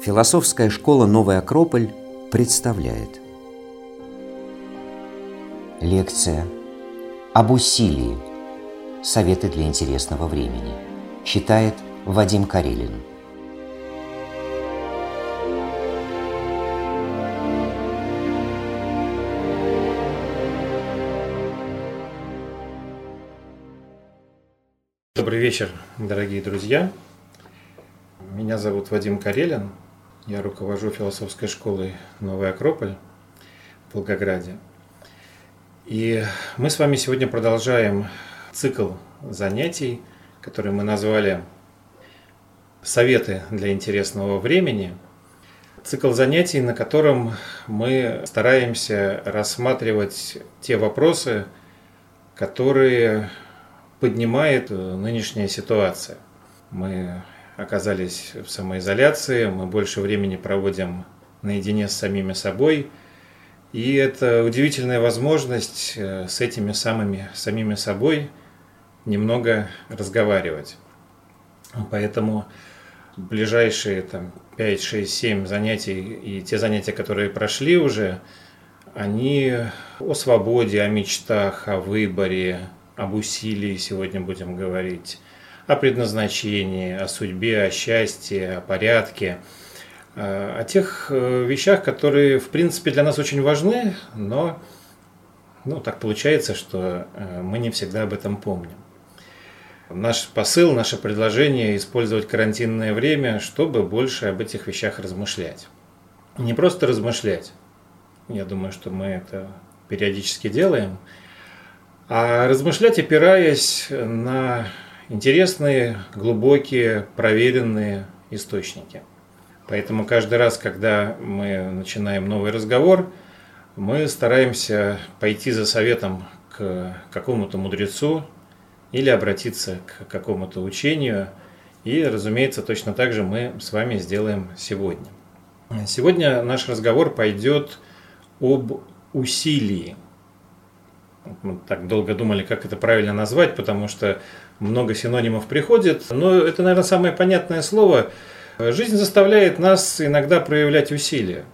Философская школа «Новый Акрополь» представляет Лекция об усилии. Советы для интересного времени. Читает Вадим Карелин. Добрый вечер, дорогие друзья. Меня зовут Вадим Карелин. Я руковожу философской школой «Новый Акрополь» в Волгограде. И мы с вами сегодня продолжаем цикл занятий, который мы назвали «Советы для интересного времени». Цикл занятий, на котором мы стараемся рассматривать те вопросы, которые поднимает нынешняя ситуация. Мы оказались в самоизоляции, мы больше времени проводим наедине с самими собой. И это удивительная возможность э, с этими самыми самими собой немного разговаривать. Поэтому ближайшие там, 5, 6, 7 занятий и те занятия, которые прошли уже, они о свободе, о мечтах, о выборе, об усилии сегодня будем говорить, о предназначении, о судьбе, о счастье, о порядке, э, о тех э, вещах, которые, в принципе, для нас очень важны, но ну, так получается, что э, мы не всегда об этом помним. Наш посыл, наше предложение – использовать карантинное время, чтобы больше об этих вещах размышлять. Не просто размышлять, я думаю, что мы это периодически делаем, а размышлять, опираясь на интересные, глубокие, проверенные источники. Поэтому каждый раз, когда мы начинаем новый разговор, мы стараемся пойти за советом к какому-то мудрецу или обратиться к какому-то учению. И, разумеется, точно так же мы с вами сделаем сегодня. Сегодня наш разговор пойдет об усилии. Мы так долго думали, как это правильно назвать, потому что много синонимов приходит. Но это, наверное, самое понятное слово. Жизнь заставляет нас иногда проявлять усилия.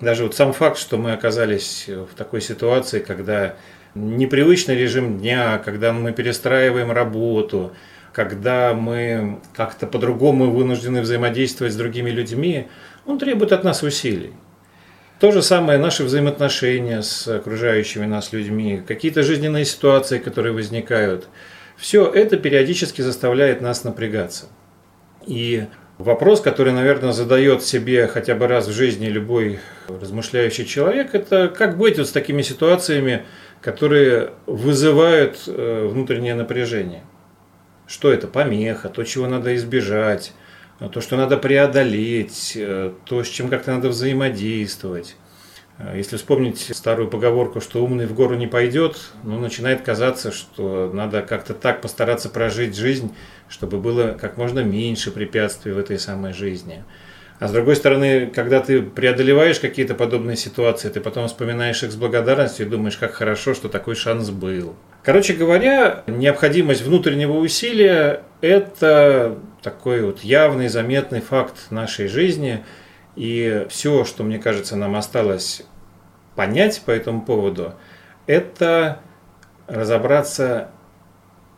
Даже вот сам факт, что мы оказались в такой ситуации, когда непривычный режим дня, когда мы перестраиваем работу, когда мы как-то по-другому вынуждены взаимодействовать с другими людьми, он требует от нас усилий. То же самое наши взаимоотношения с окружающими нас людьми, какие-то жизненные ситуации, которые возникают. Все это периодически заставляет нас напрягаться. И вопрос, который, наверное, задает себе хотя бы раз в жизни любой размышляющий человек, это как быть вот с такими ситуациями, которые вызывают э, внутреннее напряжение. Что это? Помеха, то, чего надо избежать, то, что надо преодолеть, э, то, с чем как-то надо взаимодействовать. Э, если вспомнить старую поговорку, что умный в гору не пойдет, ну, начинает казаться, что надо как-то так постараться прожить жизнь, чтобы было как можно меньше препятствий в этой самой жизни. А с другой стороны, когда ты преодолеваешь какие-то подобные ситуации, ты потом вспоминаешь их с благодарностью и думаешь, как хорошо, что такой шанс был. Короче говоря, необходимость внутреннего усилия – это такой вот явный, заметный факт нашей жизни. И все, что, мне кажется, нам осталось понять по этому поводу, это разобраться,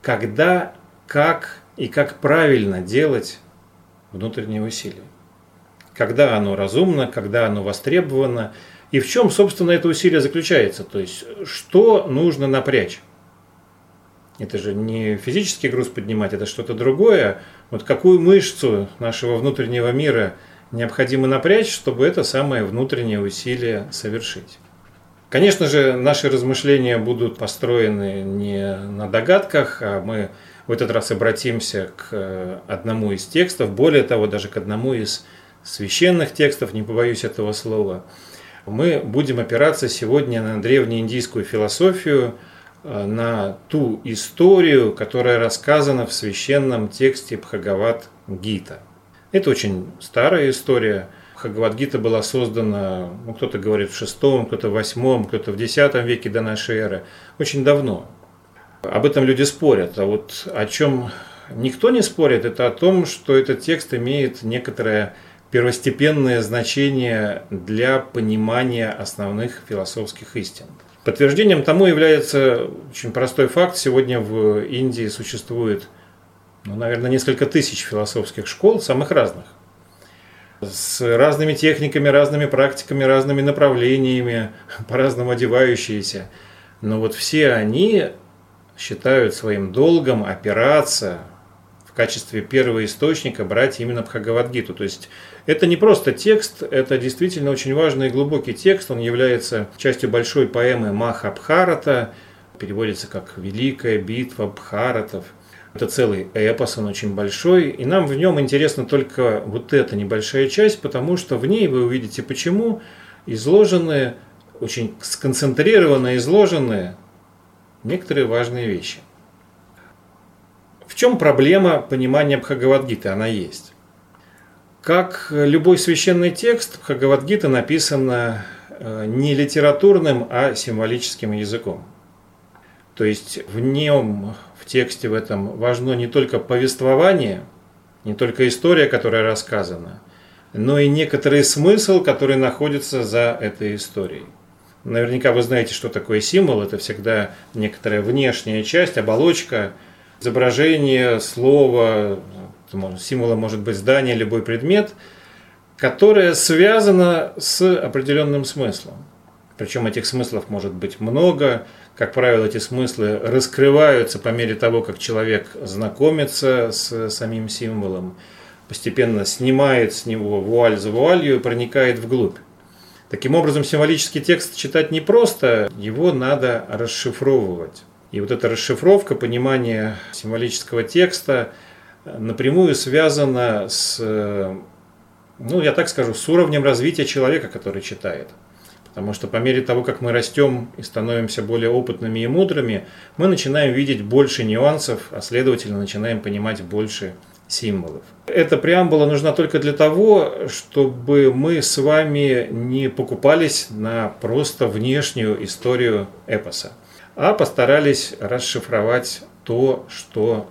когда, как и как правильно делать внутренние усилия когда оно разумно, когда оно востребовано, и в чем, собственно, это усилие заключается, то есть что нужно напрячь. Это же не физический груз поднимать, это что-то другое. Вот какую мышцу нашего внутреннего мира необходимо напрячь, чтобы это самое внутреннее усилие совершить. Конечно же, наши размышления будут построены не на догадках, а мы в этот раз обратимся к одному из текстов, более того, даже к одному из священных текстов, не побоюсь этого слова, мы будем опираться сегодня на древнеиндийскую философию, э, на ту историю, которая рассказана в священном тексте Бхагават Гита. Это очень старая история. Бхагават Гита была создана, ну, кто-то говорит в шестом, кто-то в восьмом, кто-то в десятом веке до нашей эры, очень давно. об этом люди спорят. А вот о чем никто не спорит, это о том, что этот текст имеет некоторое первостепенное значение для понимания основных философских истин. Подтверждением тому является очень простой факт. Сегодня в Индии существует, ну, наверное, несколько тысяч философских школ, самых разных. С разными техниками, разными практиками, разными направлениями, по-разному одевающиеся. Но вот все они считают своим долгом опираться качестве первого источника брать именно Бхагавадгиту. То есть это не просто текст, это действительно очень важный и глубокий текст. Он является частью большой поэмы Махабхарата, переводится как «Великая битва Бхаратов». Это целый эпос, он очень большой, и нам в нем интересна только вот эта небольшая часть, потому что в ней вы увидите, почему изложены, очень сконцентрированно изложены некоторые важные вещи. Чем проблема понимания Бхагавадгиты? Она есть. Как любой священный текст, Бхагавадгита написана э, не литературным, а символическим языком. То есть в нем, в тексте в этом важно не только повествование, не только история, которая рассказана, но и некоторый смысл, который находится за этой историей. Наверняка вы знаете, что такое символ. Это всегда некоторая внешняя часть, оболочка, изображение, слово, Символом может быть здание, любой предмет, которое связано с определенным смыслом. Причем этих смыслов может быть много. Как правило, эти смыслы раскрываются по мере того, как человек знакомится с самим символом, постепенно снимает с него вуаль за вуалью и проникает вглубь. Таким образом, символический текст читать не просто, его надо расшифровывать. И вот эта расшифровка, понимание символического текста – напрямую связано с, ну, я так скажу, с уровнем развития человека, который читает. Потому что по мере того, как мы растем и становимся более опытными и мудрыми, мы начинаем видеть больше нюансов, а следовательно начинаем понимать больше символов. Эта преамбула нужна только для того, чтобы мы с вами не покупались на просто внешнюю историю эпоса, а постарались расшифровать то, что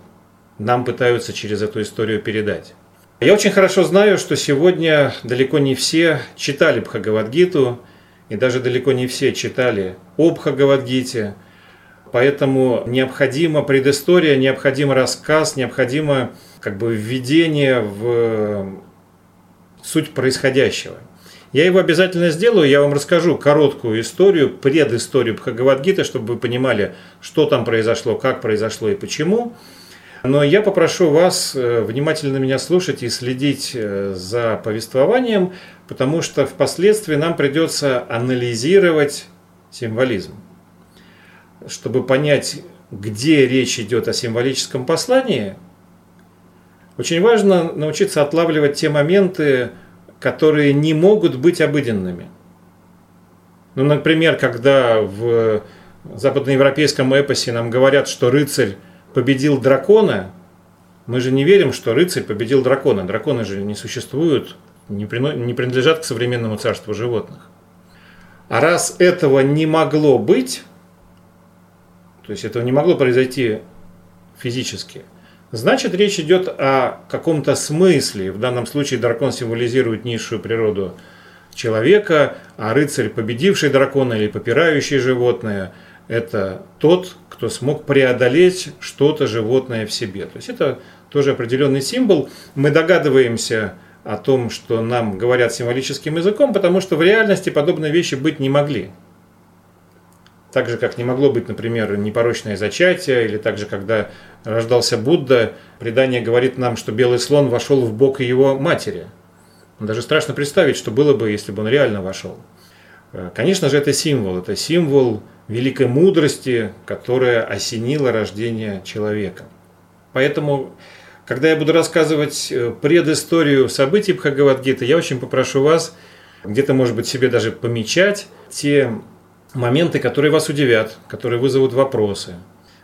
нам пытаются через эту историю передать. Я очень хорошо знаю, что сегодня далеко не все читали Бхагавадгиту, и даже далеко не все читали о Бхагавадгите, поэтому необходима предыстория, необходим рассказ, необходимо как бы введение в суть происходящего. Я его обязательно сделаю, я вам расскажу короткую историю, предысторию Бхагавадгиты, чтобы вы понимали, что там произошло, как произошло и почему – но я попрошу вас э, внимательно меня слушать и следить э, за повествованием, потому что впоследствии нам придется анализировать символизм. Чтобы понять, где речь идет о символическом послании, очень важно научиться отлавливать те моменты, которые не могут быть обыденными. Ну, например, когда в западноевропейском эпосе нам говорят, что рыцарь победил дракона, мы же не верим, что рыцарь победил дракона. Драконы же не существуют, не принадлежат к современному царству животных. А раз этого не могло быть, то есть этого не могло произойти физически, значит речь идет о каком-то смысле. В данном случае дракон символизирует низшую природу человека, а рыцарь, победивший дракона или попирающий животное, это тот, кто смог преодолеть что-то животное в себе. То есть это тоже определенный символ. Мы догадываемся о том, что нам говорят символическим языком, потому что в реальности подобные вещи быть не могли. Так же, как не могло быть, например, непорочное зачатие, или так же, когда рождался Будда, предание говорит нам, что белый слон вошел в бок его матери. Даже страшно представить, что было бы, если бы он реально вошел. Конечно же, это символ. Это символ великой мудрости, которая осенила рождение человека. Поэтому, когда я буду рассказывать э, предысторию событий Бхагавадгиты, я очень попрошу вас где-то, может быть, себе даже помечать те моменты, которые вас удивят, которые вызовут вопросы.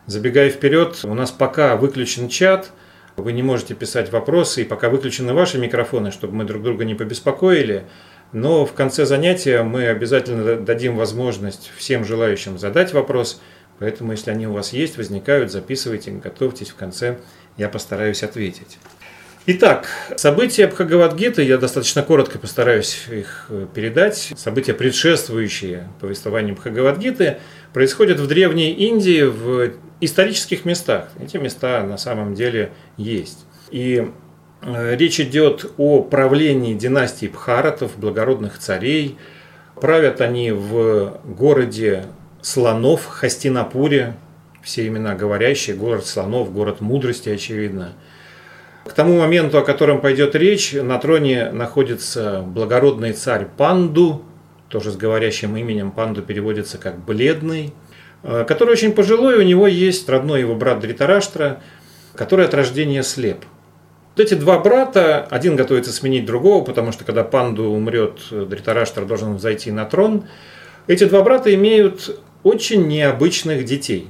Забегая вперед, у нас пока выключен чат, вы не можете писать вопросы, и пока выключены ваши микрофоны, чтобы мы друг друга не побеспокоили – но в конце занятия мы обязательно дадим возможность всем желающим задать вопрос, Поэтому, если они у вас есть, возникают, записывайте, готовьтесь в конце, я постараюсь ответить. Итак, события Бхагавадгиты, я достаточно коротко постараюсь их э, передать. События, предшествующие повествованию Бхагавадгиты, происходят в Древней Индии в исторических местах. Эти места на самом деле есть. И э, речь идет о правлении династии Бхаратов, благородных царей. Правят они в городе слонов Хастинапуре, все имена говорящие, город слонов, город мудрости, очевидно. К тому моменту, о котором пойдет речь, на троне находится благородный царь Панду, тоже с говорящим именем Панду переводится как «бледный», э, который очень пожилой, у него есть родной его брат Дритараштра, который от рождения слеп. Вот эти два брата, один готовится сменить другого, потому что когда Панду умрет, Дритараштра должен зайти на трон. Эти два брата имеют очень необычных детей.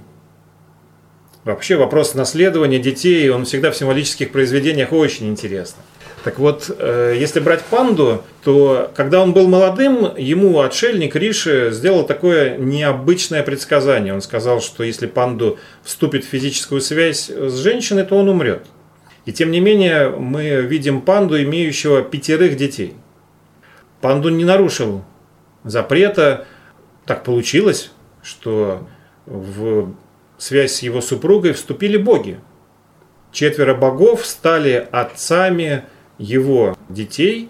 Вообще вопрос наследования детей, он всегда в символических произведениях очень интересный. Так вот, э, если брать панду, то когда он был молодым, ему отшельник Риши сделал такое необычное предсказание. Он сказал, что если панду вступит в физическую связь с женщиной, то он умрет. И тем не менее, мы видим панду, имеющего пятерых детей. Панду не нарушил запрета. Так получилось, что в связь с его супругой вступили боги. Четверо богов стали отцами его детей,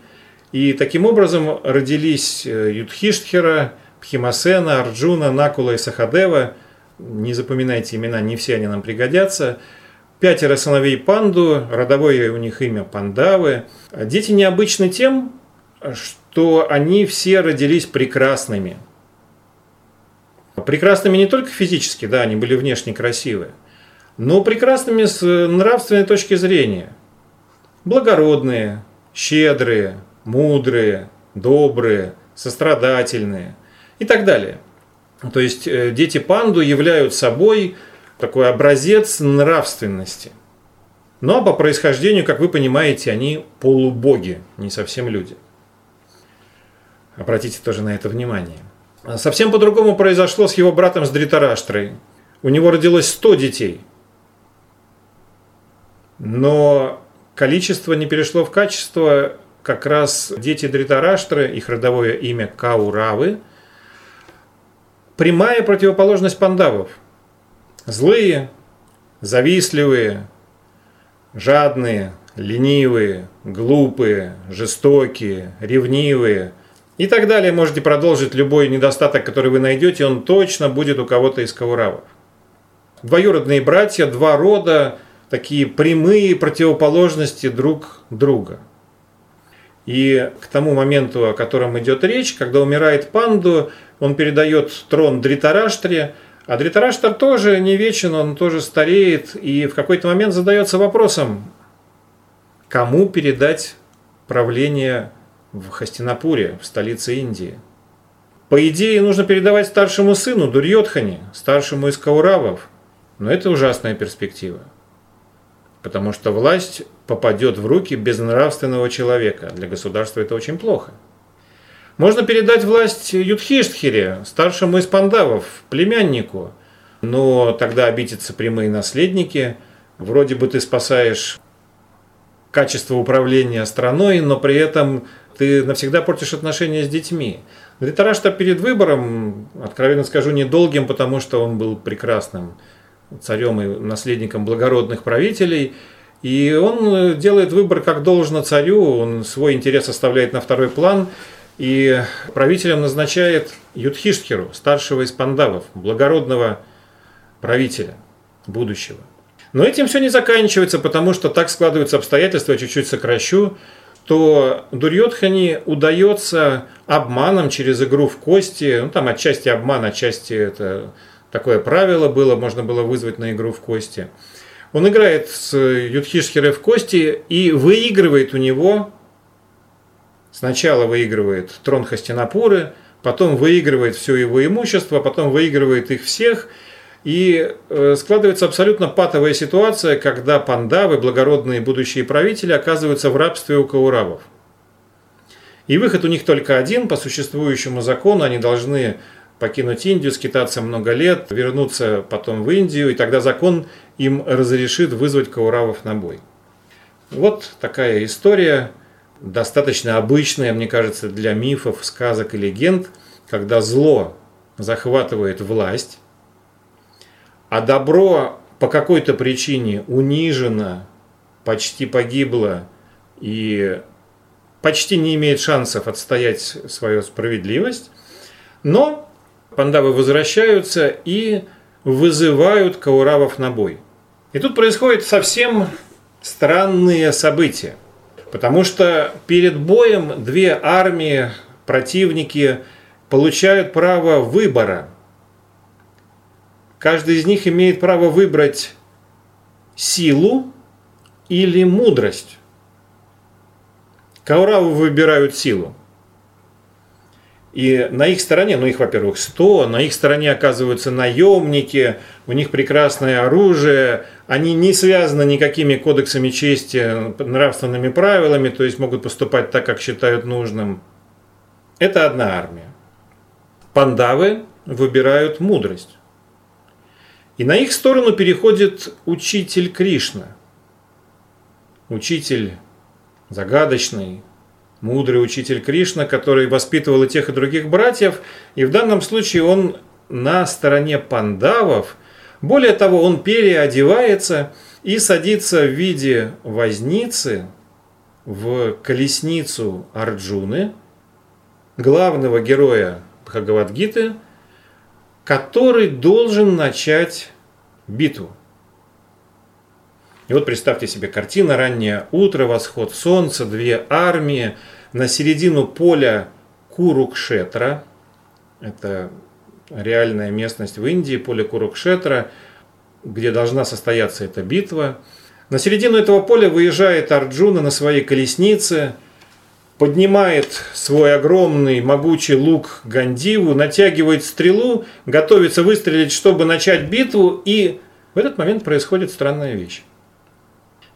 и таким образом родились э, Юдхиштхира, Пхимасена, Арджуна, Накула и Сахадева. Не запоминайте имена, не все они нам пригодятся. Пятеро сыновей Панду, родовое у них имя Пандавы. Дети необычны тем, что они все родились прекрасными – Прекрасными не только физически, да, они были внешне красивые, но прекрасными с нравственной точки зрения. Благородные, щедрые, мудрые, добрые, сострадательные и так далее. То есть э, дети панду являют собой такой образец нравственности. Но по происхождению, как вы понимаете, они полубоги, не совсем люди. Обратите тоже на это внимание. Совсем по-другому произошло с его братом с Дритараштрой. У него родилось 100 детей. Но количество не перешло в качество. Как раз дети Дритараштры, их родовое имя Кауравы, прямая противоположность пандавов. Злые, завистливые, жадные, ленивые, глупые, жестокие, ревнивые – и так далее. Можете продолжить любой недостаток, который вы найдете, он точно будет у кого-то из кауравов. Двоюродные братья, два рода, такие прямые противоположности друг друга. И к тому моменту, о котором идет речь, когда умирает Панду, он передает трон Дритараштре, а Дритараштар тоже не вечен, он тоже стареет, и в какой-то момент задается вопросом, кому передать правление в Хастинапуре, в столице Индии. По идее, нужно передавать старшему сыну Дурьотхане, старшему из Кауравов, но это ужасная перспектива. Потому что власть попадет в руки безнравственного человека. Для государства это очень плохо. Можно передать власть Юдхиштхире, старшему из пандавов, племяннику, но тогда обидятся прямые наследники. Вроде бы ты спасаешь качество управления страной, но при этом ты навсегда портишь отношения с детьми. Дритарашта перед выбором, откровенно скажу, недолгим, потому что он был прекрасным царем и наследником благородных правителей. И он делает выбор как должно царю, он свой интерес оставляет на второй план. И правителем назначает Юдхиштхиру, старшего из пандавов, благородного правителя будущего. Но этим все не заканчивается, потому что так складываются обстоятельства, чуть-чуть сокращу то Дурьотхане удается обманом через игру в кости, ну там отчасти обман, отчасти это такое правило было, можно было вызвать на игру в кости. Он играет с Юдхишхирой в кости и выигрывает у него, сначала выигрывает трон Хастинапуры, потом выигрывает все его имущество, потом выигрывает их всех – и э, складывается абсолютно патовая ситуация, когда пандавы, благородные будущие правители, оказываются в рабстве у кауравов. И выход у них только один, по существующему закону они должны покинуть Индию, скитаться много лет, вернуться потом в Индию, и тогда закон им разрешит вызвать Кауравов на бой. Вот такая история, достаточно обычная, мне кажется, для мифов, сказок и легенд, когда зло захватывает власть, а добро по какой-то причине унижено, почти погибло и почти не имеет шансов отстоять свою справедливость, но пандавы возвращаются и вызывают кауравов на бой. И тут происходят совсем странные события. Потому что перед боем две армии, противники получают право выбора. Каждый из них имеет право выбрать силу или мудрость. Кауравы выбирают силу. И на их стороне, ну их, во-первых, 100, на их стороне оказываются наемники, у них прекрасное оружие, они не связаны никакими кодексами чести, нравственными правилами, то есть могут поступать так, как считают нужным. Это одна армия. Пандавы выбирают мудрость. И на их сторону переходит учитель Кришна. Учитель загадочный, мудрый учитель Кришна, который воспитывал и тех, и других братьев. И в данном случае он на стороне пандавов. Более того, он переодевается и садится в виде возницы в колесницу Арджуны, главного героя Бхагавадгиты, который должен начать битву. И вот представьте себе картина, раннее утро, восход солнца, две армии, на середину поля Курукшетра, это реальная местность в Индии, поле Курукшетра, где должна состояться эта битва. На середину этого поля выезжает Арджуна на своей колеснице, поднимает свой огромный могучий лук Гандиву, натягивает стрелу, готовится выстрелить, чтобы начать битву, и в этот момент происходит странная вещь.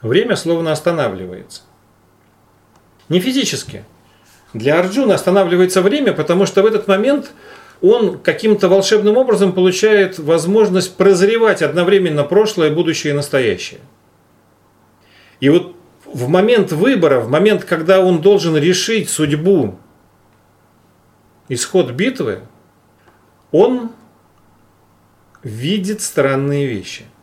Время словно останавливается. Не физически. Для Арджуна останавливается время, потому что в этот момент он каким-то волшебным образом получает возможность прозревать одновременно прошлое, будущее и настоящее. И вот в момент выбора, в момент, когда он должен решить судьбу, исход битвы, он видит странные вещи –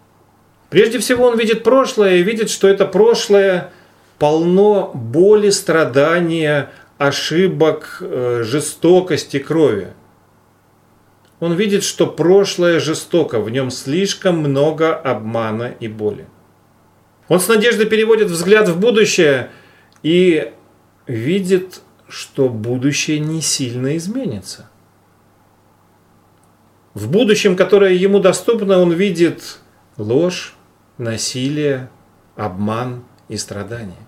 Прежде всего он видит прошлое и видит, что это прошлое полно боли, страдания, ошибок, э, жестокости, крови. Он видит, что прошлое жестоко, в нем слишком много обмана и боли. Он с надеждой переводит взгляд в будущее и видит, что будущее не сильно изменится. В будущем, которое ему доступно, он видит ложь, насилие, обман и страдания.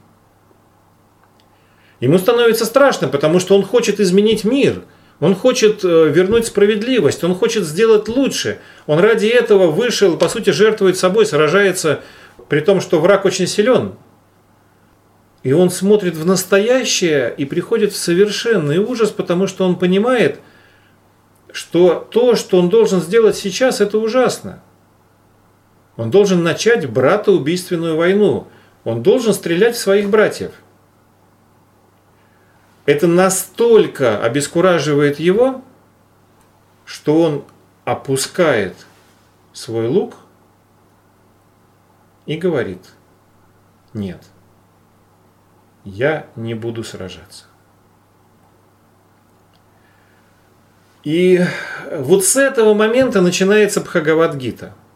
Ему становится страшно, потому что он хочет изменить мир, он хочет э, вернуть справедливость, он хочет сделать лучше. Он ради этого вышел, по сути, жертвует собой, сражается, при том, что враг очень силен. И он смотрит в настоящее и приходит в совершенный ужас, потому что он понимает, что то, что он должен сделать сейчас, это ужасно. Он должен начать братоубийственную войну. Он должен стрелять в своих братьев. Это настолько обескураживает его, что он опускает свой лук и говорит, нет, я не буду сражаться. И вот с этого момента начинается Бхагавадгита –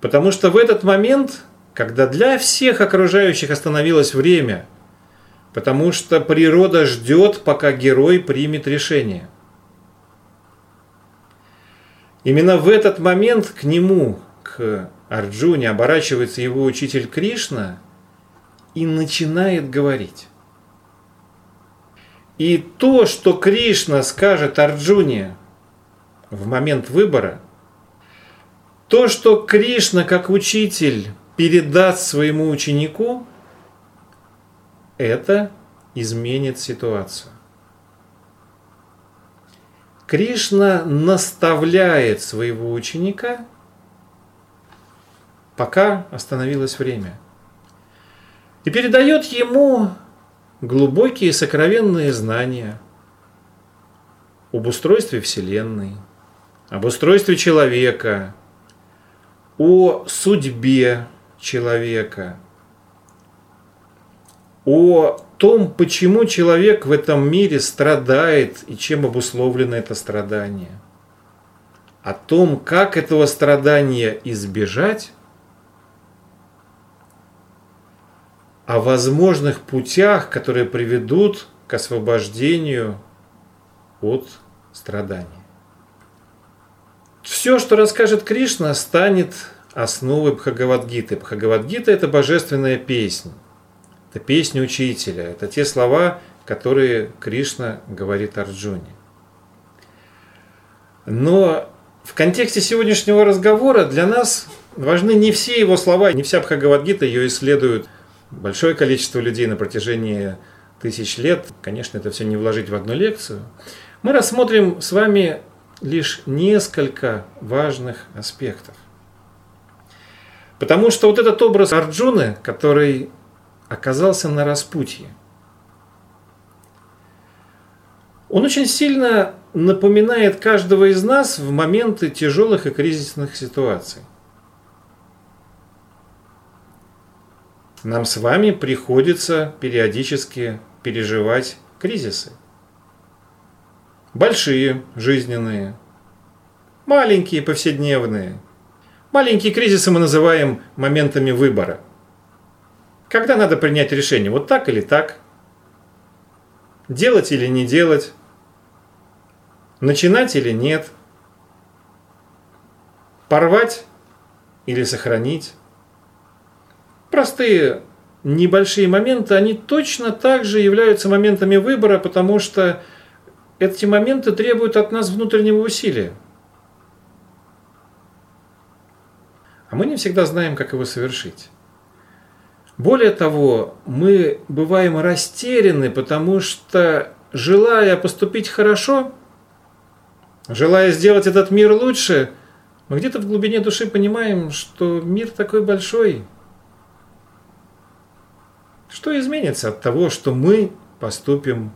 Потому что в этот момент, когда для всех окружающих остановилось время, потому что природа ждет, пока герой примет решение. Именно в этот момент к нему, к Арджуне, оборачивается его учитель Кришна и начинает говорить. И то, что Кришна скажет Арджуне в момент выбора – то, что Кришна как учитель передаст своему ученику, это изменит ситуацию. Кришна наставляет своего ученика, пока остановилось время, и передает ему глубокие сокровенные знания об устройстве Вселенной, об устройстве человека, о судьбе человека, о том, почему человек в этом мире страдает и чем обусловлено это страдание, о том, как этого страдания избежать, о возможных путях, которые приведут к освобождению от страданий. Все, что расскажет Кришна, станет основой Бхагавадгиты. Бхагавадгита – это божественная песня. Это песня учителя. Это те слова, которые Кришна говорит Арджуне. Но в контексте сегодняшнего разговора для нас важны не все его слова, не вся Бхагавадгита, ее исследуют большое количество людей на протяжении тысяч лет. Конечно, это все не вложить в одну лекцию. Мы рассмотрим с вами лишь несколько важных аспектов. Потому что вот этот образ Арджуны, который оказался на распутье, он очень сильно напоминает каждого из нас в моменты тяжелых и кризисных ситуаций. Нам с вами приходится периодически переживать кризисы. Большие, жизненные, маленькие, повседневные. Маленькие кризисы мы называем моментами выбора. Когда надо принять решение, вот так или так, делать или не делать, начинать или нет, порвать или сохранить простые небольшие моменты, они точно так же являются моментами выбора, потому что эти моменты требуют от нас внутреннего усилия. А мы не всегда знаем, как его совершить. Более того, мы бываем растеряны, потому что, желая поступить хорошо, желая сделать этот мир лучше, мы где-то в глубине души понимаем, что мир такой большой – что изменится от того, что мы поступим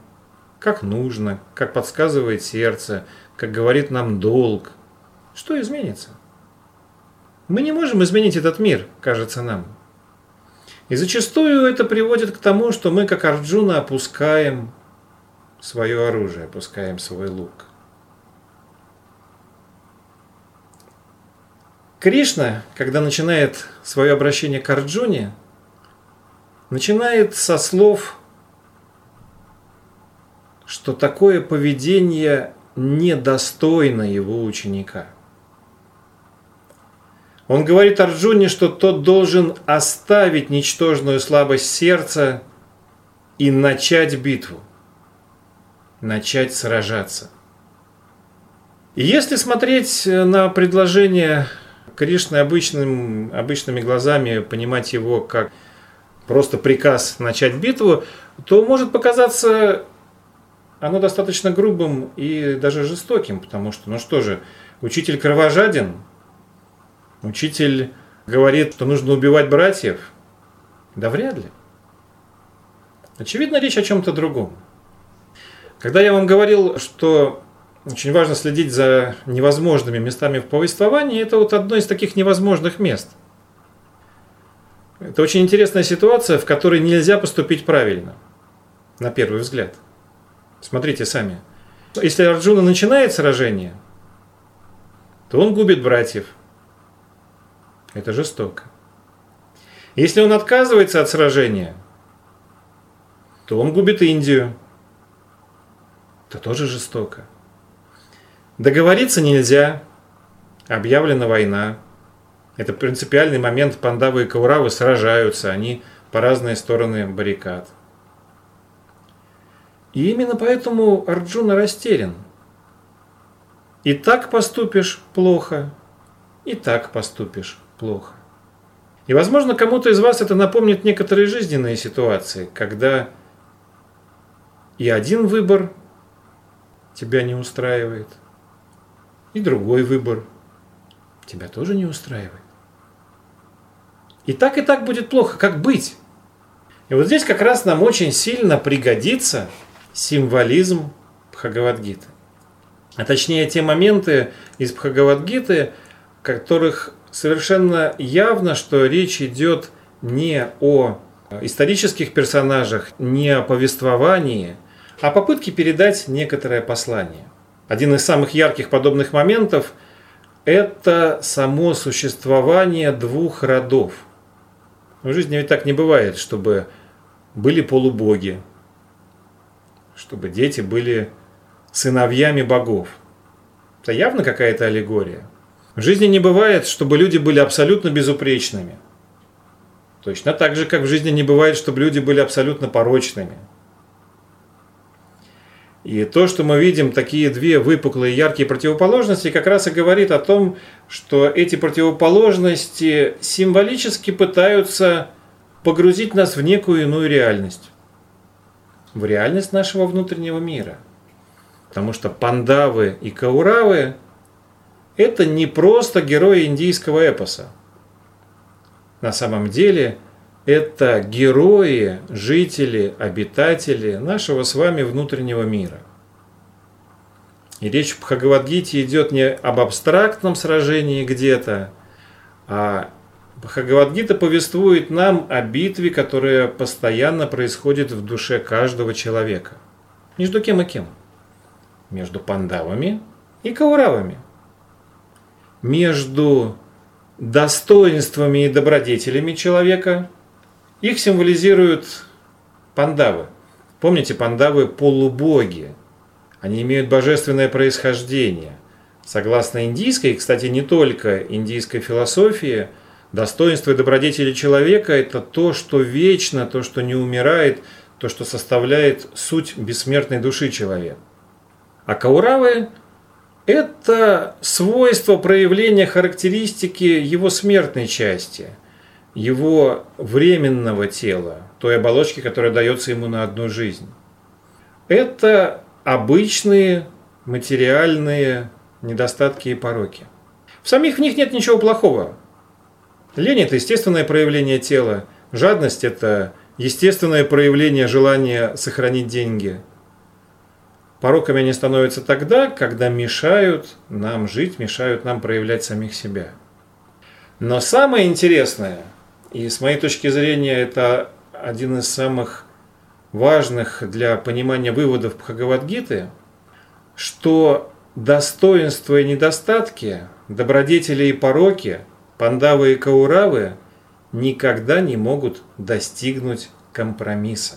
как нужно, как подсказывает сердце, как говорит нам долг? Что изменится? Мы не можем изменить этот мир, кажется нам. И зачастую это приводит к тому, что мы, как Арджуна, опускаем свое оружие, опускаем свой лук. Кришна, когда начинает свое обращение к Арджуне, начинает со слов, что такое поведение недостойно его ученика. Он говорит Арджуне, что тот должен оставить ничтожную слабость сердца и начать битву, начать сражаться. И если смотреть на предложение Кришны обычным, обычными глазами, понимать его как просто приказ начать битву, то может показаться оно достаточно грубым и даже жестоким, потому что, ну что же, учитель кровожаден, учитель говорит, что нужно убивать братьев. Да вряд ли. Очевидно, речь о чем-то другом. Когда я вам говорил, что очень важно следить за невозможными местами в повествовании, это вот одно из таких невозможных мест – это очень интересная ситуация, в которой нельзя поступить правильно, на первый взгляд. Смотрите сами. Если Арджуна начинает сражение, то он губит братьев. Это жестоко. Если он отказывается от сражения, то он губит Индию. Это тоже жестоко. Договориться нельзя. Объявлена война. Это принципиальный момент. Пандавы и Кауравы сражаются, они по разные стороны баррикад. И именно поэтому Арджуна растерян. И так поступишь плохо, и так поступишь плохо. И, возможно, кому-то из вас это напомнит некоторые жизненные ситуации, когда и один выбор тебя не устраивает – и другой выбор тебя тоже не устраивает. И так и так будет плохо. Как быть? И вот здесь как раз нам очень сильно пригодится символизм Бхагавадгиты. А точнее те моменты из Бхагавадгиты, которых совершенно явно, что речь идет не о исторических персонажах, не о повествовании, а о попытке передать некоторое послание. Один из самых ярких подобных моментов – это само существование двух родов. В жизни ведь так не бывает, чтобы были полубоги, чтобы дети были сыновьями богов. Это явно какая-то аллегория. В жизни не бывает, чтобы люди были абсолютно безупречными. Точно так же, как в жизни не бывает, чтобы люди были абсолютно порочными. И то, что мы видим, такие две выпуклые яркие противоположности, как раз и говорит о том, что эти противоположности символически пытаются погрузить нас в некую иную реальность. В реальность нашего внутреннего мира. Потому что пандавы и кауравы – это не просто герои индийского эпоса. На самом деле это герои, жители, обитатели нашего с вами внутреннего мира. И речь в Бхагавадгите идет не об абстрактном сражении где-то, а Бхагавадгита повествует нам о битве, которая постоянно происходит в душе каждого человека. Между кем и кем? Между пандавами и кауравами. Между достоинствами и добродетелями человека. Их символизируют пандавы. Помните, пандавы – полубоги. Они имеют божественное происхождение. Согласно индийской, кстати, не только индийской философии – Достоинство и добродетели человека – это то, что вечно, то, что не умирает, то, что составляет суть бессмертной души человека. А кауравы – это свойство проявления характеристики его смертной части, его временного тела, той оболочки, которая дается ему на одну жизнь. Это обычные материальные недостатки и пороки. В самих в них нет ничего плохого. Лень – это естественное проявление тела. Жадность – это естественное проявление желания сохранить деньги. Пороками они становятся тогда, когда мешают нам жить, мешают нам проявлять самих себя. Но самое интересное, и с моей точки зрения это один из самых важных для понимания выводов Бхагавадгиты, что достоинства и недостатки, добродетели и пороки – Пандавы и Кауравы никогда не могут достигнуть компромисса.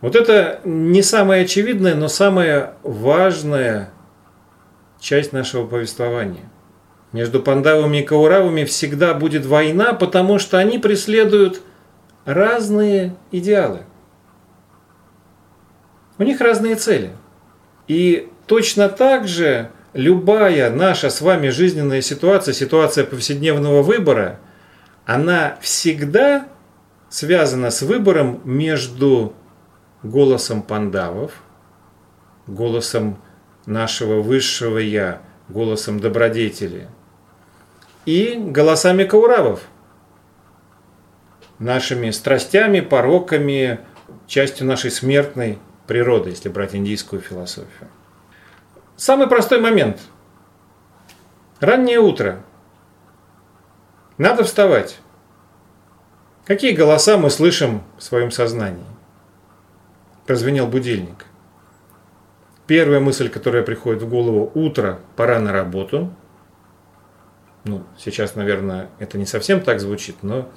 Вот это не самая очевидная, но самая важная часть нашего повествования. Между пандавами и кауравами всегда будет война, потому что они преследуют разные идеалы. У них разные цели. И точно так же любая наша с вами жизненная ситуация, ситуация повседневного выбора, она всегда связана с выбором между голосом пандавов, голосом нашего высшего Я, голосом добродетели, и голосами кауравов, нашими страстями, пороками, частью нашей смертной природы, если брать индийскую философию. Самый простой момент. Раннее утро. Надо вставать. Какие голоса мы слышим в своем сознании? Прозвенел будильник. Первая мысль, которая приходит в голову, утро, пора на работу. Ну, сейчас, наверное, это не совсем так звучит, но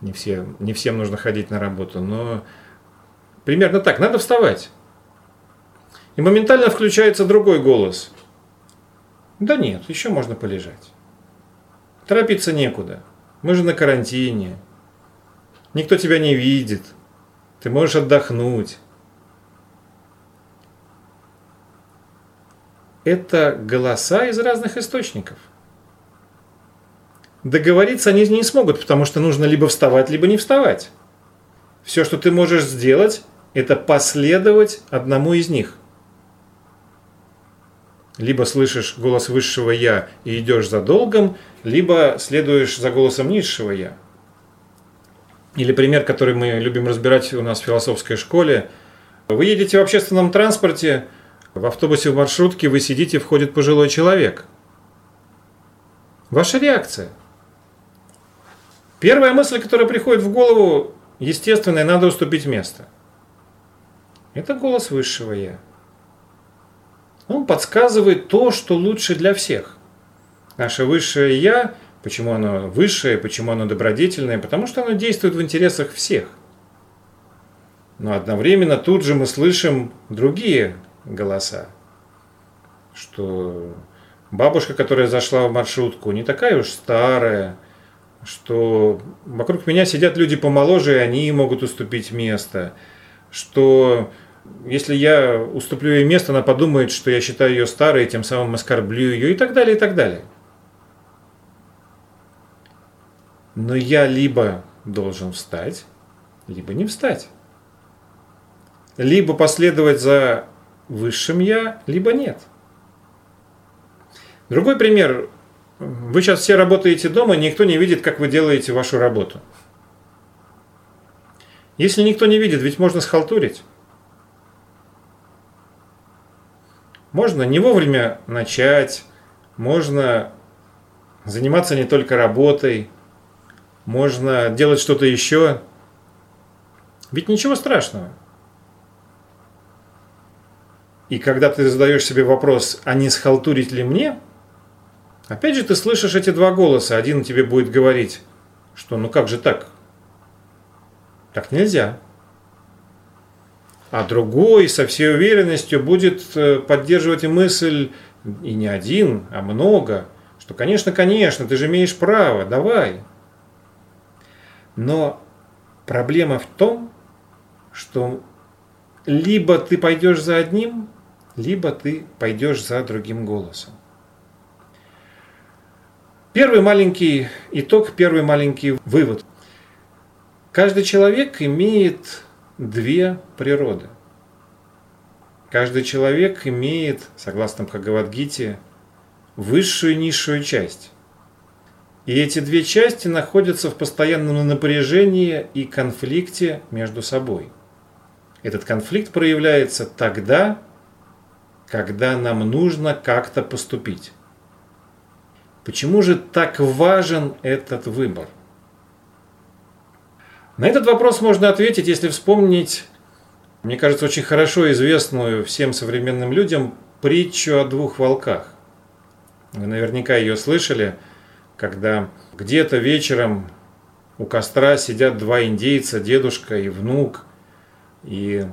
не, все, не всем нужно ходить на работу. Но примерно так, надо вставать. И моментально включается другой голос. Да нет, еще можно полежать. Торопиться некуда. Мы же на карантине. Никто тебя не видит. Ты можешь отдохнуть. Это голоса из разных источников. Договориться они не смогут, потому что нужно либо вставать, либо не вставать. Все, что ты можешь сделать, это последовать одному из них – Либо слышишь голос высшего «я» и идешь за долгом, либо следуешь за голосом низшего «я». Или пример, который мы любим разбирать у нас в философской школе. Вы едете в общественном транспорте, в автобусе в маршрутке вы сидите, входит пожилой человек. Ваша реакция. Первая мысль, которая приходит в голову, естественная, надо уступить место. Это голос высшего Я. Он подсказывает то, что лучше для всех. Наше высшее Я Почему оно высшее, почему оно добродетельное? Потому что оно действует в интересах всех. Но одновременно тут же мы слышим другие голоса, что бабушка, которая зашла в маршрутку, не такая уж старая, что вокруг меня сидят люди помоложе, и они могут уступить место, что если я уступлю ей место, она подумает, что я считаю ее старой, тем самым оскорблю ее и так далее, и так далее. Но я либо должен встать, либо не встать. Либо последовать за высшим я, либо нет. Другой пример. Вы сейчас все работаете дома, никто не видит, как вы делаете вашу работу. Если никто не видит, ведь можно схалтурить. Можно не вовремя начать, можно заниматься не только работой, можно делать что-то еще. Ведь ничего страшного. И когда ты задаешь себе вопрос, а не схалтурить ли мне, опять же ты слышишь эти два голоса. Один тебе будет говорить, что ну как же так? Так нельзя. А другой со всей уверенностью будет э, поддерживать мысль, и не один, а много, что конечно, конечно, ты же имеешь право, давай. Но проблема в том, что либо ты пойдешь за одним, либо ты пойдешь за другим голосом. Первый маленький итог, первый маленький вывод. Каждый человек имеет две природы. Каждый человек имеет, согласно Бхагавадгите, высшую и низшую часть. И эти две части находятся в постоянном напряжении и конфликте между собой. Этот конфликт проявляется тогда, когда нам нужно как-то поступить. Почему же так важен этот выбор? На этот вопрос можно ответить, если вспомнить, мне кажется, очень хорошо известную всем современным людям притчу о двух волках. Вы наверняка ее слышали – когда где-то вечером у костра сидят два индейца, дедушка и внук, и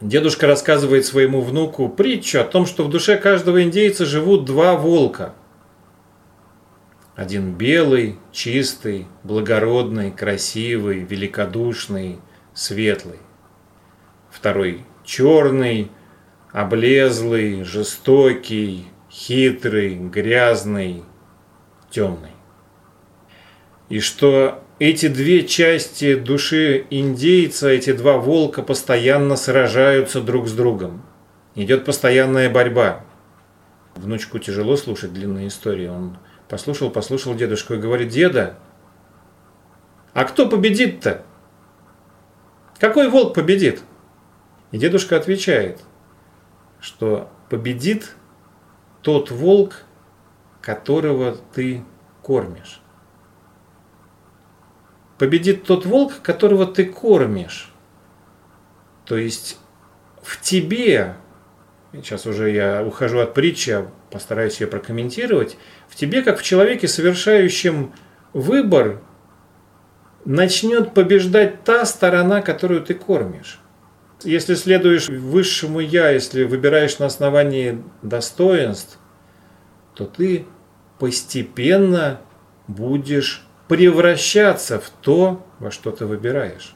дедушка рассказывает своему внуку притчу о том, что в душе каждого индейца живут два волка. Один белый, чистый, благородный, красивый, великодушный, светлый. Второй черный, облезлый, жестокий, хитрый, грязный, темный. И что эти две части души индейца, эти два волка постоянно сражаются друг с другом. Идет постоянная борьба. Внучку тяжело слушать длинные истории. Он послушал, послушал дедушку и говорит, деда, а кто победит-то? Какой волк победит? И дедушка отвечает, что победит тот волк, которого ты кормишь. Победит тот волк, которого ты кормишь. То есть в тебе, сейчас уже я ухожу от притчи, а постараюсь ее прокомментировать, в тебе, как в человеке, совершающем выбор, начнет побеждать та сторона, которую ты кормишь. Если следуешь высшему я, если выбираешь на основании достоинств, то ты постепенно будешь превращаться в то, во что ты выбираешь.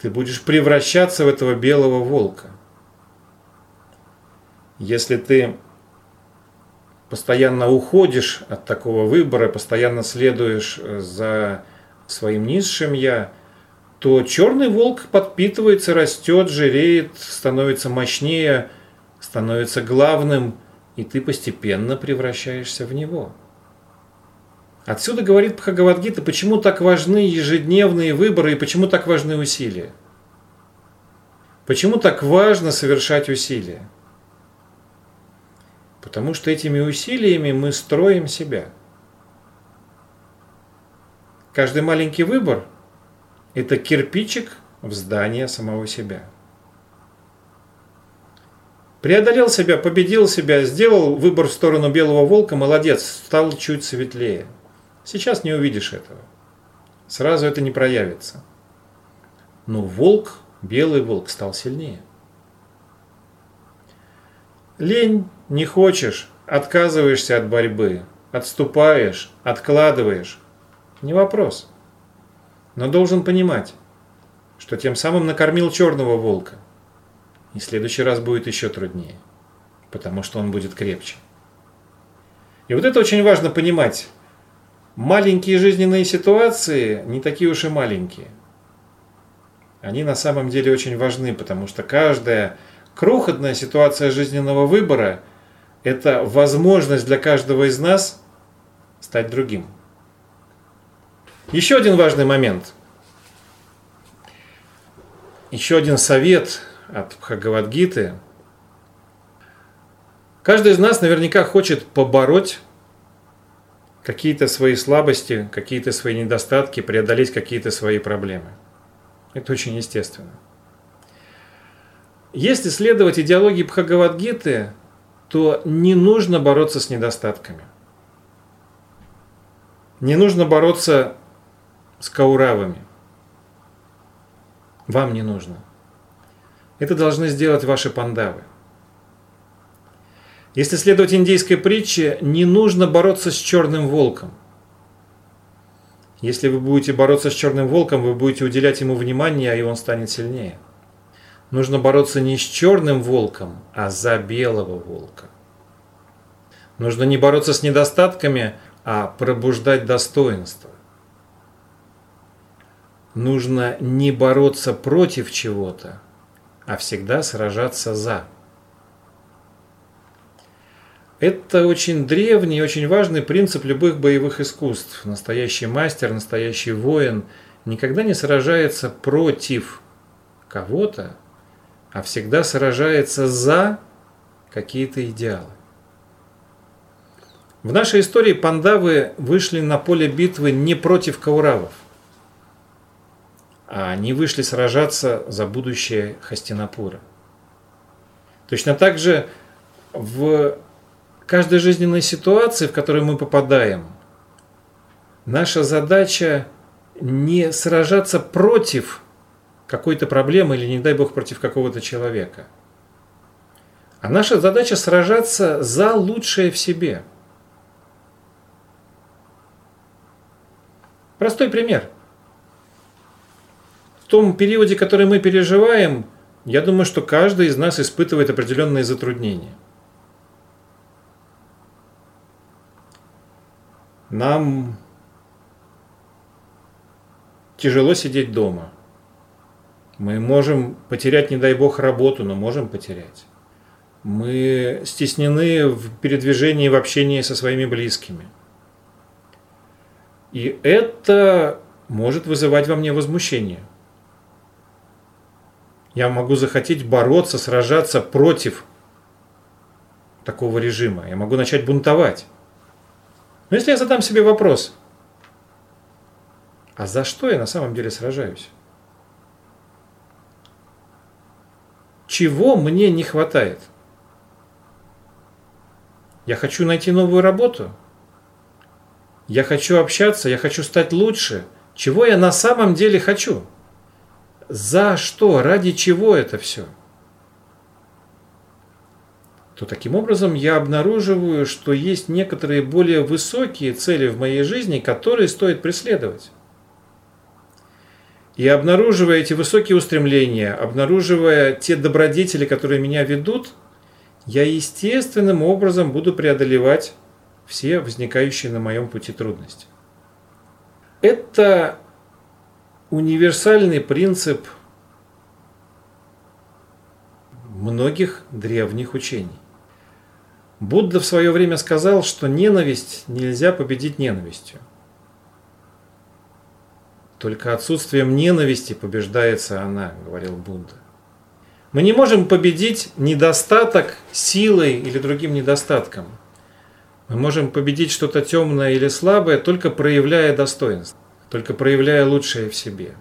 Ты будешь превращаться в этого белого волка. Если ты постоянно уходишь от такого выбора, постоянно следуешь за своим низшим я, то черный волк подпитывается, растет, жиреет, становится мощнее, становится главным, и ты постепенно превращаешься в него. Отсюда говорит Бхагавадгита, почему так важны ежедневные выборы и почему так важны усилия. Почему так важно совершать усилия? Потому что этими усилиями мы строим себя. Каждый маленький выбор – это кирпичик в здание самого себя. Преодолел себя, победил себя, сделал выбор в сторону белого волка, молодец, стал чуть светлее. Сейчас не увидишь этого. Сразу это не проявится. Но волк, белый волк, стал сильнее. Лень, не хочешь, отказываешься от борьбы, отступаешь, откладываешь. Не вопрос. Но должен понимать, что тем самым накормил черного волка. И следующий раз будет еще труднее, потому что он будет крепче. И вот это очень важно понимать. Маленькие жизненные ситуации не такие уж и маленькие. Они на самом деле очень важны, потому что каждая крохотная ситуация жизненного выбора – это возможность для каждого из нас стать другим. Еще один важный момент. Еще один совет от Бхагавадгиты. Каждый из нас наверняка хочет побороть какие-то свои слабости, какие-то свои недостатки, преодолеть какие-то свои проблемы. Это очень естественно. Если следовать идеологии Бхагавадгиты, то не нужно бороться с недостатками. Не нужно бороться с кауравами. Вам не нужно. Это должны сделать ваши пандавы. Если следовать индейской притче, не нужно бороться с черным волком. Если вы будете бороться с черным волком, вы будете уделять ему внимание, и он станет сильнее. Нужно бороться не с черным волком, а за белого волка. Нужно не бороться с недостатками, а пробуждать достоинство нужно не бороться против чего-то, а всегда сражаться за. Это очень древний и очень важный принцип любых боевых искусств. Настоящий мастер, настоящий воин никогда не сражается против кого-то, а всегда сражается за какие-то идеалы. В нашей истории пандавы вышли на поле битвы не против кауравов а они вышли сражаться за будущее Хастинапура. Точно так же в каждой жизненной ситуации, в которую мы попадаем, наша задача не сражаться против какой-то проблемы или, не дай бог, против какого-то человека. А наша задача сражаться за лучшее в себе. Простой пример – в том периоде, который мы переживаем, я думаю, что каждый из нас испытывает определенные затруднения. Нам тяжело сидеть дома. Мы можем потерять, не дай бог, работу, но можем потерять. Мы стеснены в передвижении, в общении со своими близкими. И это может вызывать во мне возмущение – я могу захотеть бороться, сражаться против такого режима. Я могу начать бунтовать. Но если я задам себе вопрос, а за что я на самом деле сражаюсь? Чего мне не хватает? Я хочу найти новую работу. Я хочу общаться, я хочу стать лучше. Чего я на самом деле хочу? за что, ради чего это все, то таким образом я обнаруживаю, что есть некоторые более высокие цели в моей жизни, которые стоит преследовать. И обнаруживая эти высокие устремления, обнаруживая те добродетели, которые меня ведут, я естественным образом буду преодолевать все возникающие на моем пути трудности. Это универсальный принцип многих древних учений. Будда в свое время сказал, что ненависть нельзя победить ненавистью. Только отсутствием ненависти побеждается она, говорил Будда. Мы не можем победить недостаток силой или другим недостатком. Мы можем победить что-то темное или слабое, только проявляя достоинство, только проявляя лучшее в себе,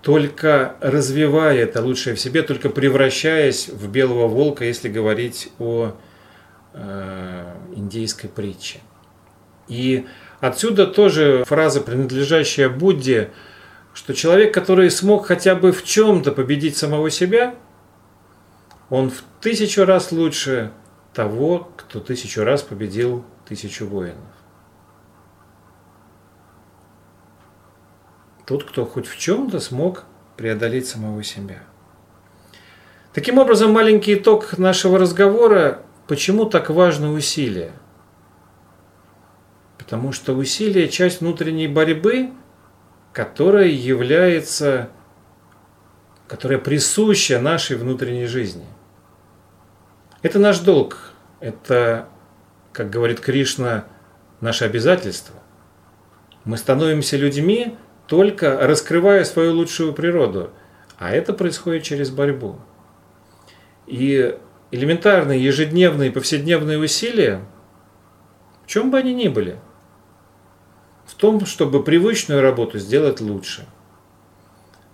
только развивая это лучшее в себе, только превращаясь в белого волка, если говорить о э, индейской притче. И отсюда тоже фраза, принадлежащая Будде, что человек, который смог хотя бы в чем-то победить самого себя, он в тысячу раз лучше того, кто тысячу раз победил тысячу воинов. Тот, кто хоть в чем-то смог преодолеть самого себя. Таким образом, маленький итог нашего разговора, почему так важно усилие? Потому что усилие – часть внутренней борьбы, которая является, которая присуща нашей внутренней жизни. Это наш долг, это, как говорит Кришна, наше обязательство. Мы становимся людьми, только раскрывая свою лучшую природу, а это происходит через борьбу. И элементарные ежедневные повседневные усилия, в чем бы они ни были – в том, чтобы привычную работу сделать лучше,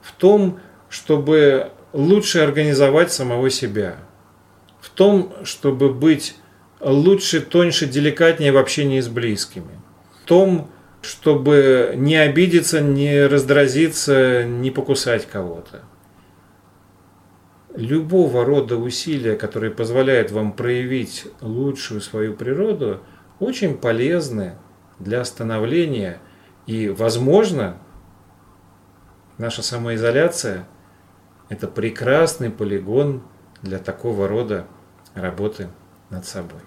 в том, чтобы лучше организовать самого себя, в том, чтобы быть лучше, тоньше, деликатнее в общении с близкими, в том, чтобы не обидеться, не раздразиться, не покусать кого-то. Любого рода усилия, которые позволяют вам проявить лучшую свою природу, очень полезны для становления. И, возможно, наша самоизоляция – это прекрасный полигон для такого рода работы над собой.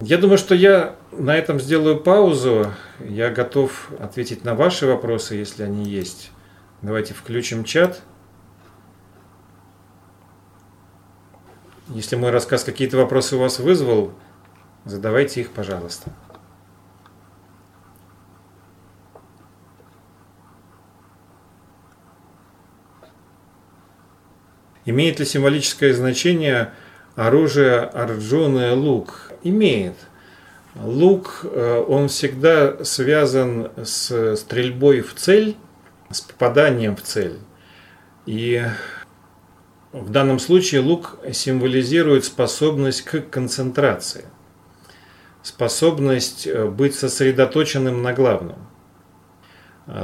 Я думаю, что я на этом сделаю паузу. Я готов ответить на ваши вопросы, если они есть. Давайте включим чат. Если мой рассказ какие-то вопросы у вас вызвал, задавайте их, пожалуйста. Имеет ли символическое значение оружие Арджуна лук? Имеет. Лук, э, он всегда связан с стрельбой в цель, с попаданием в цель. И в данном случае лук символизирует способность к концентрации, способность э, быть сосредоточенным на главном.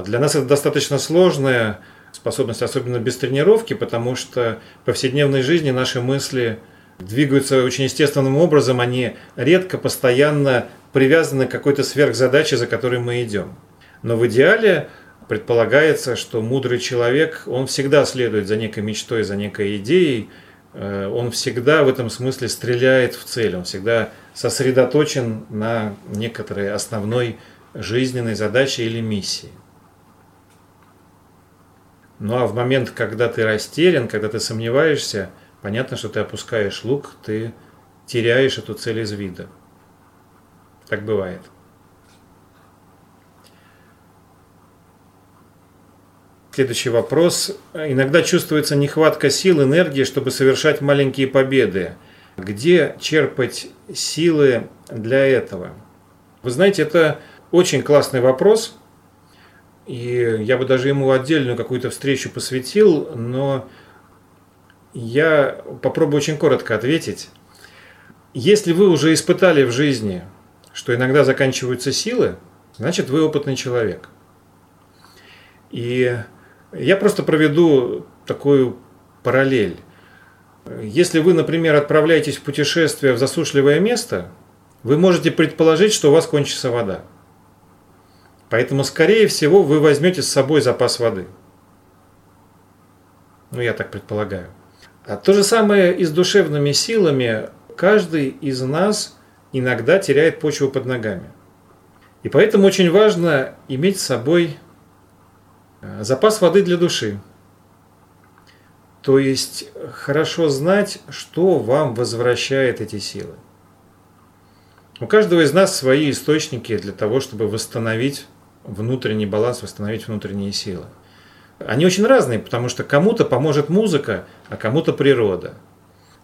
Для нас это достаточно сложная способность, особенно без тренировки, потому что в повседневной жизни наши мысли двигаются очень естественным образом, они редко постоянно привязаны к какой-то сверхзадаче, за которой мы идем. Но в идеале предполагается, что мудрый человек, он всегда следует за некой мечтой, за некой идеей, э, он всегда в этом смысле стреляет в цель, он всегда сосредоточен на некоторой основной жизненной задаче или миссии. Ну а в момент, когда ты растерян, когда ты сомневаешься, понятно, что ты опускаешь лук, ты теряешь эту цель из вида. Так бывает. Следующий вопрос. Иногда чувствуется нехватка сил, энергии, чтобы совершать маленькие победы. Где черпать силы для этого? Вы знаете, это очень классный вопрос – и я бы даже ему отдельную какую-то встречу посвятил, но я попробую очень коротко ответить. Если вы уже испытали в жизни, что иногда заканчиваются силы, значит вы опытный человек. И я просто проведу такую параллель. Если вы, например, отправляетесь в путешествие в засушливое место, вы можете предположить, что у вас кончится вода. Поэтому, скорее всего, вы возьмете с собой запас воды. Ну, я так предполагаю. А то же самое и с душевными силами. Каждый из нас иногда теряет почву под ногами. И поэтому очень важно иметь с собой э, запас воды для души. То есть хорошо знать, что вам возвращает эти силы. У каждого из нас свои источники для того, чтобы восстановить внутренний баланс, восстановить внутренние силы. Они очень разные, потому что кому-то поможет музыка, а кому-то природа.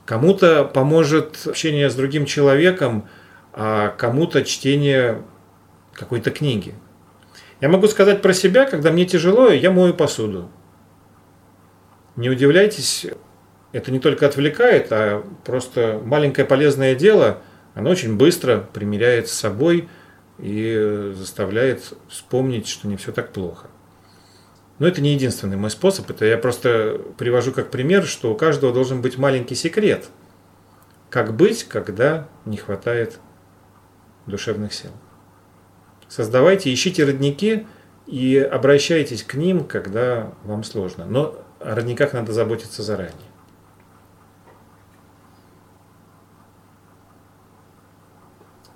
Кому-то поможет общение с другим человеком, а кому-то чтение какой-то книги. Я могу сказать про себя, когда мне тяжело, я мою посуду. Не удивляйтесь, это не только отвлекает, а просто маленькое полезное дело, оно очень быстро примиряет с собой и заставляет вспомнить, что не все так плохо. Но это не единственный мой способ, это я просто привожу как пример, что у каждого должен быть маленький секрет, как быть, когда не хватает душевных сил. Создавайте, ищите родники и обращайтесь к ним, когда вам сложно. Но о родниках надо заботиться заранее.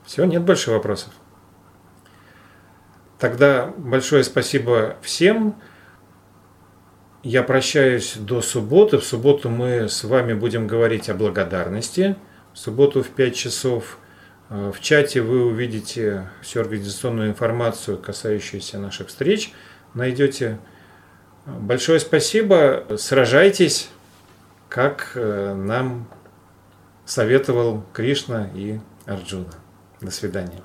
Все, нет больше вопросов. Тогда большое спасибо всем. Я прощаюсь до субботы. В субботу мы с вами будем говорить о благодарности. В субботу в 5 часов э, в чате вы увидите всю организационную информацию, касающуюся наших встреч. Найдете. Большое спасибо. Сражайтесь, как э, нам советовал Кришна и Арджуна. До свидания.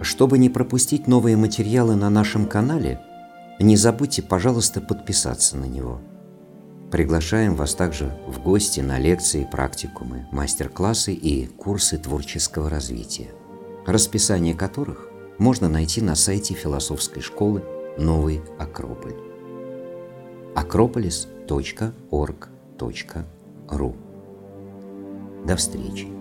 Чтобы не пропустить новые материалы на нашем канале, не забудьте, пожалуйста, подписаться на него. Приглашаем вас также в гости на лекции, практикумы, мастер-классы и курсы творческого развития, расписание которых можно найти на сайте философской школы «Новый Акрополь» акрополис.орг.ру. До встречи!